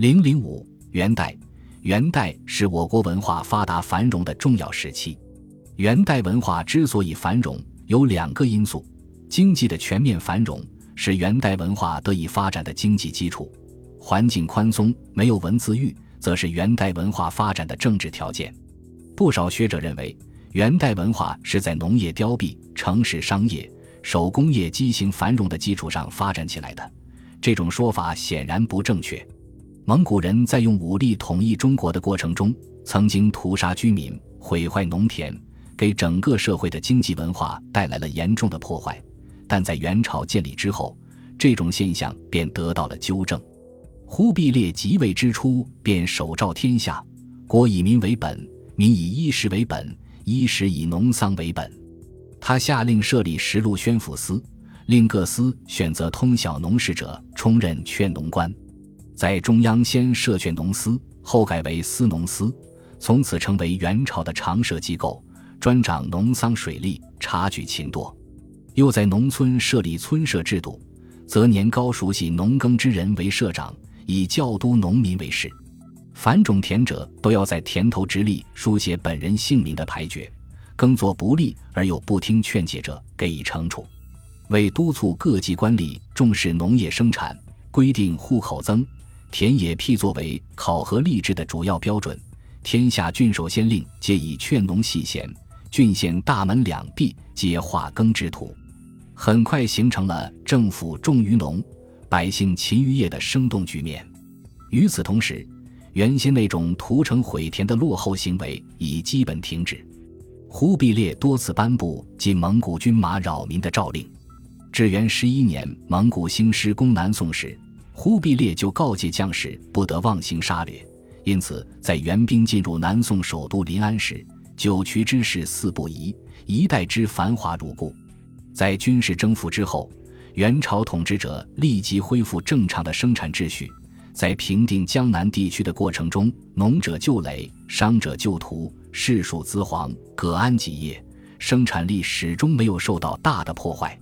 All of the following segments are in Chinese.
零零五元代，元代是我国文化发达繁荣的重要时期。元代文化之所以繁荣，有两个因素：经济的全面繁荣是元代文化得以发展的经济基础；环境宽松，没有文字狱，则是元代文化发展的政治条件。不少学者认为，元代文化是在农业凋敝、城市商业、手工业畸形繁荣的基础上发展起来的。这种说法显然不正确。蒙古人在用武力统一中国的过程中，曾经屠杀居民、毁坏农田，给整个社会的经济文化带来了严重的破坏。但在元朝建立之后，这种现象便得到了纠正。忽必烈即位之初，便手诏天下：国以民为本，民以衣食为本，衣食以农桑为本。他下令设立十路宣抚司，令各司选择通晓农事者充任劝农官。在中央先设劝农司，后改为司农司，从此成为元朝的常设机构，专掌农桑水利，察举勤惰。又在农村设立村社制度，则年高熟悉农耕之人为社长，以教督农民为事。凡种田者都要在田头直立书写本人姓名的牌决，耕作不利而又不听劝解者，给予惩处。为督促各级官吏重视农业生产，规定户口增。田野辟作为考核吏治的主要标准，天下郡守县令皆以劝农系弦，郡县大门两壁皆画耕之土，很快形成了政府重于农，百姓勤于业的生动局面。与此同时，原先那种屠城毁田的落后行为已基本停止。忽必烈多次颁布禁蒙古军马扰民的诏令。至元十一年，蒙古兴师攻南宋时。忽必烈就告诫将士不得妄行杀掠，因此在援兵进入南宋首都临安时，九衢之势四不移，一代之繁华如故。在军事征服之后，元朝统治者立即恢复正常的生产秩序。在平定江南地区的过程中，农者救垒，商者救屠，士庶资黄，各安己业，生产力始终没有受到大的破坏。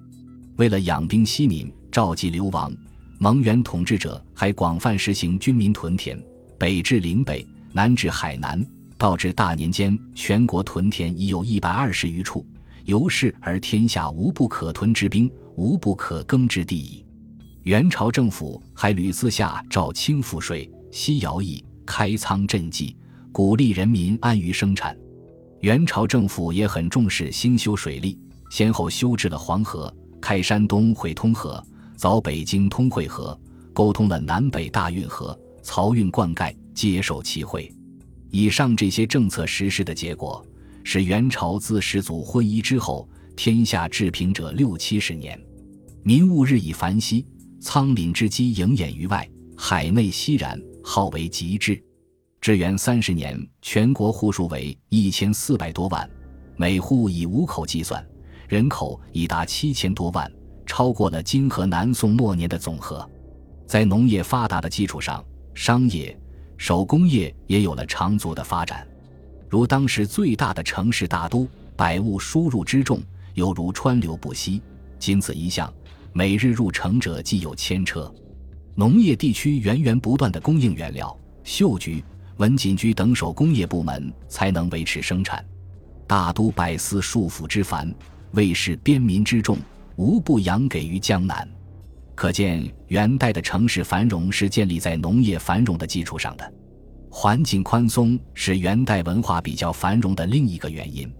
为了养兵息民，召集流亡。蒙元统治者还广泛实行军民屯田，北至岭北，南至海南，到至大年间，全国屯田已有一百二十余处。由是而天下无不可屯之兵，无不可耕之地矣。元朝政府还屡次下诏轻赋税、息徭役、开仓赈济，鼓励人民安于生产。元朝政府也很重视兴修水利，先后修治了黄河，开山东会通河。凿北京通惠河，沟通了南北大运河，漕运灌溉，接受其会。以上这些政策实施的结果，是元朝自始祖昏夷之后，天下治平者六七十年，民物日益繁息，仓廪之积盈掩于外，海内熙然，号为极致。至元三十年，全国户数为一千四百多万，每户以五口计算，人口已达七千多万。超过了金和南宋末年的总和，在农业发达的基础上，商业、手工业也有了长足的发展。如当时最大的城市大都，百物输入之众犹如川流不息。仅此一项，每日入城者既有千车。农业地区源源不断的供应原料，绣局、文锦局等手工业部门才能维持生产。大都百司束缚之繁，卫士边民之众。无不扬给于江南，可见元代的城市繁荣是建立在农业繁荣的基础上的。环境宽松是元代文化比较繁荣的另一个原因。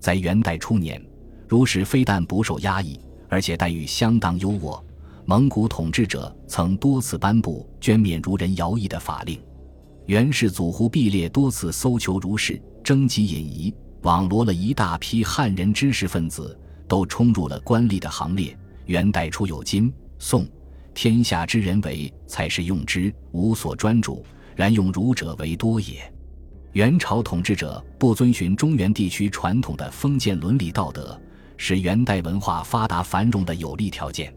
在元代初年，儒士非但不受压抑，而且待遇相当优渥。蒙古统治者曾多次颁布捐免儒人徭役的法令。元世祖忽必烈多次搜求儒士，征集引夷，网罗了一大批汉人知识分子。都冲入了官吏的行列。元代初有金、宋，天下之人为才是用之，无所专主，然用儒者为多也。元朝统治者不遵循中原地区传统的封建伦理道德，是元代文化发达繁荣的有利条件。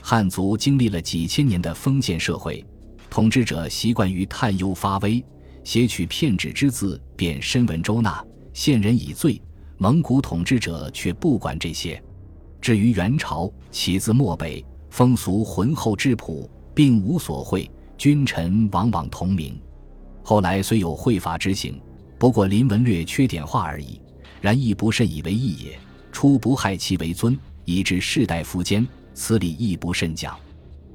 汉族经历了几千年的封建社会，统治者习惯于探幽发威，写取骗纸之字，便深文周纳，陷人以罪。蒙古统治者却不管这些。至于元朝，起自漠北，风俗浑厚质朴，并无所讳，君臣往往同名。后来虽有会法之行，不过临文略缺点化而已，然亦不甚以为意也。初不害其为尊，以致世代夫坚，此理亦不甚讲。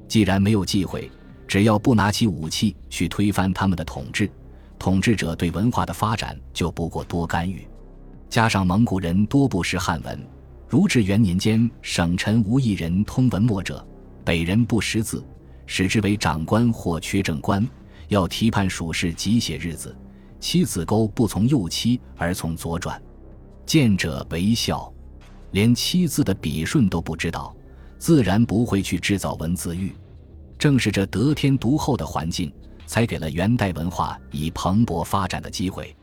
既然没有忌讳，只要不拿起武器去推翻他们的统治，统治者对文化的发展就不过多干预。加上蒙古人多不识汉文，如至元年间，省臣无一人通文墨者，北人不识字，使之为长官或缺正官，要提判属事，即写日子。妻子勾不从右期而从左转，见者为笑。连七字的笔顺都不知道，自然不会去制造文字狱。正是这得天独厚的环境，才给了元代文化以蓬勃发展的机会。